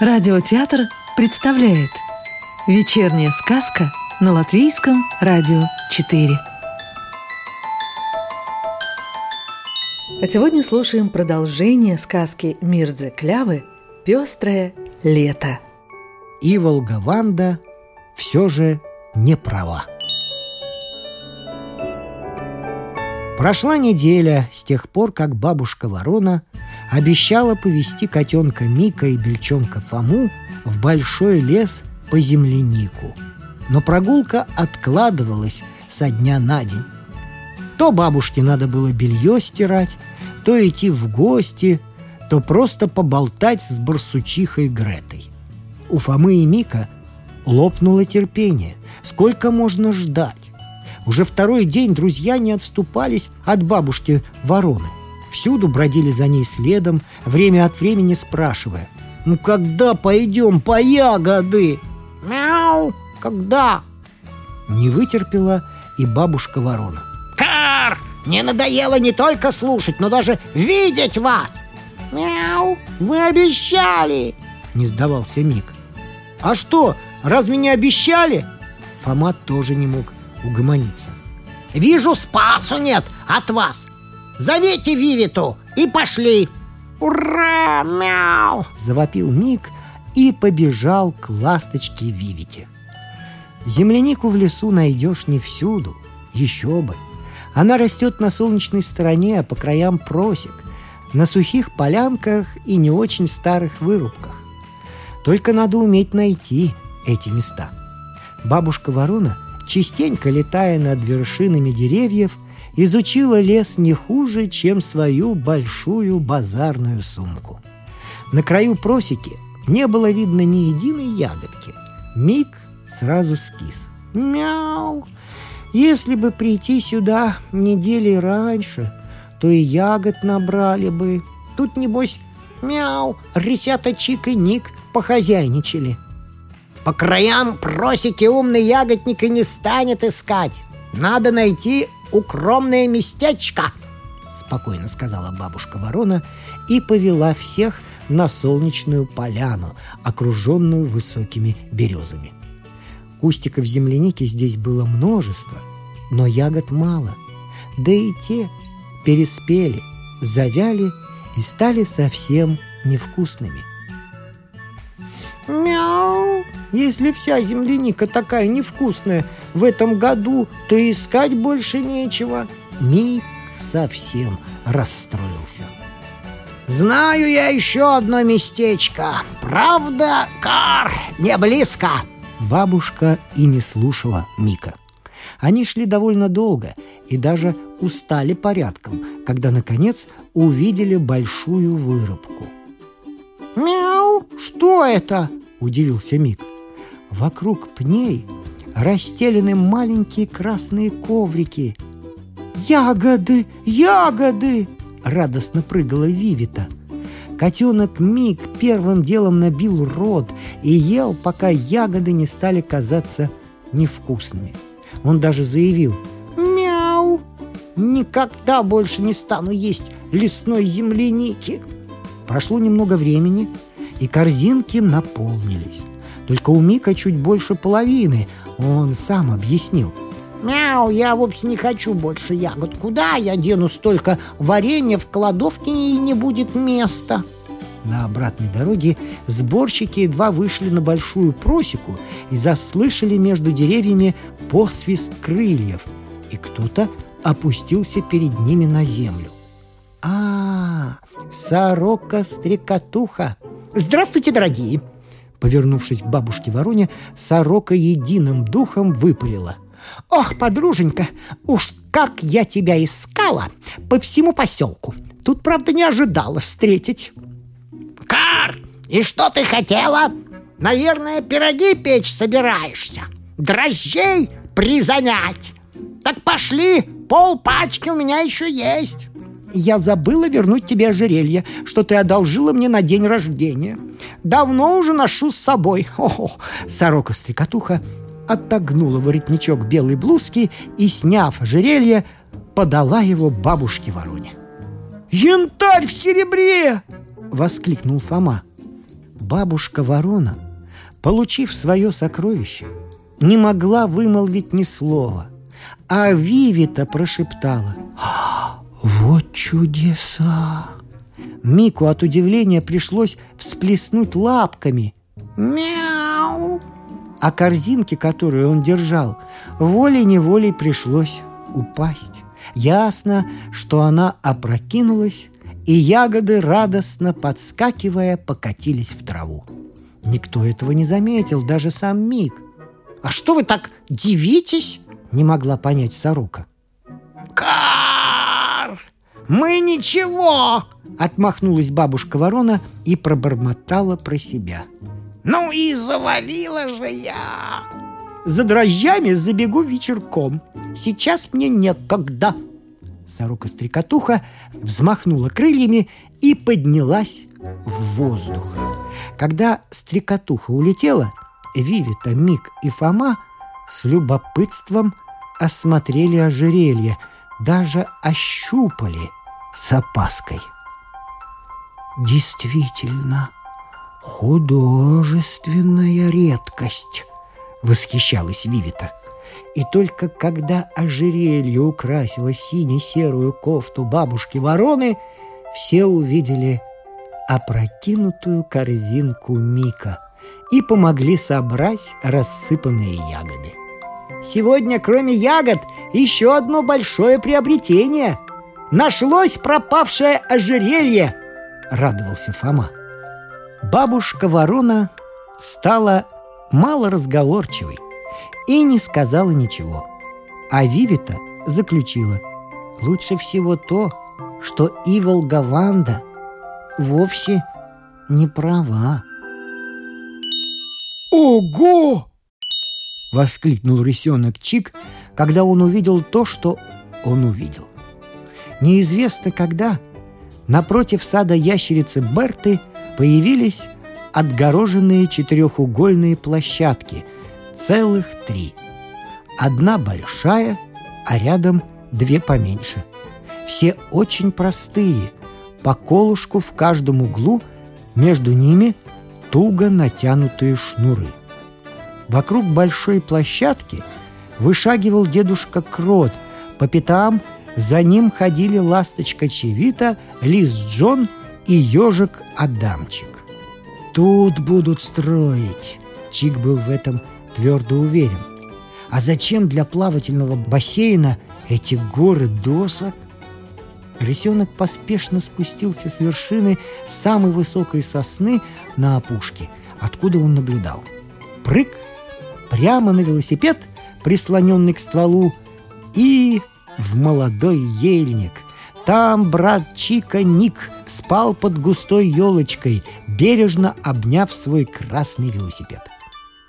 Радиотеатр представляет Вечерняя сказка на Латвийском радио 4 А сегодня слушаем продолжение сказки Мирдзе Клявы «Пестрое лето» И Волгаванда все же не права. Прошла неделя с тех пор, как бабушка Ворона обещала повести котенка Мика и бельчонка Фому в большой лес по землянику. Но прогулка откладывалась со дня на день. То бабушке надо было белье стирать, то идти в гости, то просто поболтать с барсучихой Гретой. У Фомы и Мика лопнуло терпение. Сколько можно ждать? Уже второй день друзья не отступались от бабушки вороны. Всюду бродили за ней следом, время от времени спрашивая. «Ну когда пойдем по ягоды?» «Мяу! Когда?» Не вытерпела и бабушка ворона. «Кар! Не надоело не только слушать, но даже видеть вас!» «Мяу! Вы обещали!» Не сдавался Мик. «А что, разве не обещали?» Фома тоже не мог угомониться. «Вижу, спасу нет от вас! Зовите Вивиту и пошли!» «Ура! Мяу!» — завопил Мик и побежал к ласточке Вивите. Землянику в лесу найдешь не всюду, еще бы. Она растет на солнечной стороне, а по краям просек, на сухих полянках и не очень старых вырубках. Только надо уметь найти эти места. Бабушка Ворона, частенько летая над вершинами деревьев, изучила лес не хуже, чем свою большую базарную сумку. На краю просеки не было видно ни единой ягодки. Миг сразу скис. «Мяу! Если бы прийти сюда недели раньше, то и ягод набрали бы. Тут, небось, мяу, ресята Чик и Ник похозяйничали». По краям просеки умный ягодник и не станет искать. Надо найти укромное местечко!» Спокойно сказала бабушка ворона и повела всех на солнечную поляну, окруженную высокими березами. Кустиков земляники здесь было множество, но ягод мало. Да и те переспели, завяли и стали совсем невкусными. «Мяу! Если вся земляника такая невкусная в этом году, то искать больше нечего». Мик совсем расстроился. «Знаю я еще одно местечко. Правда, Кар, не близко!» Бабушка и не слушала Мика. Они шли довольно долго и даже устали порядком, когда, наконец, увидели большую вырубку. «Мяу! Что это?» – удивился Мик. Вокруг пней расстелены маленькие красные коврики. «Ягоды! Ягоды!» — радостно прыгала Вивита. Котенок Мик первым делом набил рот и ел, пока ягоды не стали казаться невкусными. Он даже заявил «Мяу! Никогда больше не стану есть лесной земляники!» Прошло немного времени, и корзинки наполнились. Только у Мика чуть больше половины. Он сам объяснил. «Мяу, я вовсе не хочу больше ягод. Куда я дену столько варенья в кладовке и не будет места?» На обратной дороге сборщики едва вышли на большую просеку и заслышали между деревьями посвист крыльев, и кто-то опустился перед ними на землю. а, -а сорока-стрекотуха! Здравствуйте, дорогие! Повернувшись к бабушке Вороне, сорока единым духом выпалила. «Ох, подруженька, уж как я тебя искала по всему поселку! Тут, правда, не ожидала встретить!» «Кар, и что ты хотела? Наверное, пироги печь собираешься? Дрожжей призанять? Так пошли, пол пачки у меня еще есть!» Я забыла вернуть тебе ожерелье, что ты одолжила мне на день рождения. Давно уже ношу с собой. О, сорока-стрекотуха отогнула воротничок белой блузки и, сняв ожерелье, подала его бабушке Вороне. «Янтарь в серебре!» — воскликнул Фома. бабушка ворона, получив свое сокровище, не могла вымолвить ни слова, а Вивита прошептала «А, «Вот чудеса!» Мику от удивления пришлось всплеснуть лапками. «Мяу!» А корзинке, которую он держал, волей-неволей пришлось упасть. Ясно, что она опрокинулась, и ягоды, радостно подскакивая, покатились в траву. Никто этого не заметил, даже сам Мик. «А что вы так дивитесь?» — не могла понять сорока. «Кар! Мы ничего!» — отмахнулась бабушка ворона и пробормотала про себя. «Ну и завалила же я!» «За дрожжами забегу вечерком. Сейчас мне некогда!» Сорока-стрекотуха взмахнула крыльями и поднялась в воздух. Когда стрекотуха улетела, Вивита, Мик и Фома с любопытством осмотрели ожерелье, даже ощупали с опаской. «Действительно, художественная редкость!» — восхищалась Вивита. И только когда ожерелье украсило сине-серую кофту бабушки вороны, все увидели опрокинутую корзинку Мика и помогли собрать рассыпанные ягоды. Сегодня, кроме ягод, еще одно большое приобретение. Нашлось пропавшее ожерелье, радовался Фома. Бабушка ворона стала малоразговорчивой и не сказала ничего. А Вивита заключила, лучше всего то, что Ивол Гаванда вовсе не права. «Ого!» — воскликнул рысенок Чик, когда он увидел то, что он увидел. Неизвестно когда, напротив сада ящерицы Берты появились отгороженные четырехугольные площадки, целых три. Одна большая, а рядом две поменьше. Все очень простые, по колышку в каждом углу, между ними туго натянутые шнуры. Вокруг большой площадки вышагивал дедушка Крот, по пятам за ним ходили ласточка Чевита, лис Джон и ежик Адамчик. Тут будут строить. Чик был в этом твердо уверен. А зачем для плавательного бассейна эти горы досок? Рысенок поспешно спустился с вершины самой высокой сосны на опушке, откуда он наблюдал. Прыг прямо на велосипед, прислоненный к стволу, и в молодой ельник. Там брат Чика Ник спал под густой елочкой, бережно обняв свой красный велосипед.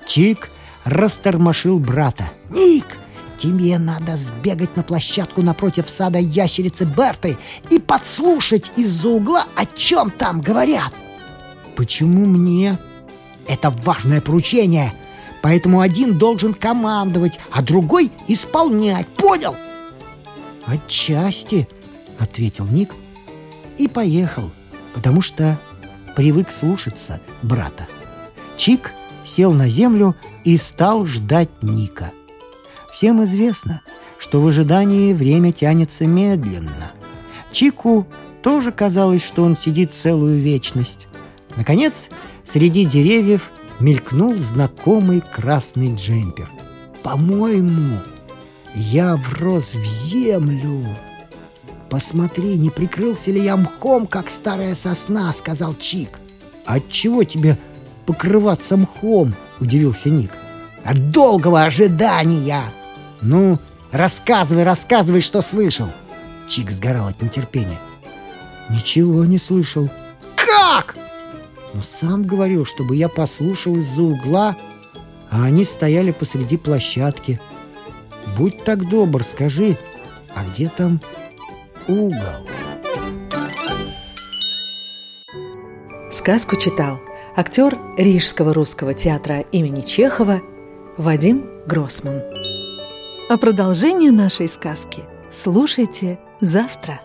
Чик растормошил брата. «Ник, тебе надо сбегать на площадку напротив сада ящерицы Берты и подслушать из-за угла, о чем там говорят». «Почему мне?» «Это важное поручение, поэтому один должен командовать, а другой исполнять, понял?» «Отчасти», — ответил Ник и поехал, потому что привык слушаться брата. Чик сел на землю и стал ждать Ника. Всем известно, что в ожидании время тянется медленно. Чику тоже казалось, что он сидит целую вечность. Наконец, среди деревьев мелькнул знакомый красный джемпер. «По-моему, я врос в землю!» «Посмотри, не прикрылся ли я мхом, как старая сосна», — сказал Чик. «Отчего тебе покрываться мхом?» — удивился Ник. «От долгого ожидания!» «Ну, рассказывай, рассказывай, что слышал!» Чик сгорал от нетерпения. «Ничего не слышал». «Как?» «Ну, сам говорил, чтобы я послушал из-за угла, а они стояли посреди площадки. Будь так добр, скажи, а где там угол. Сказку читал актер Рижского русского театра имени Чехова Вадим Гроссман. А продолжение нашей сказки слушайте завтра.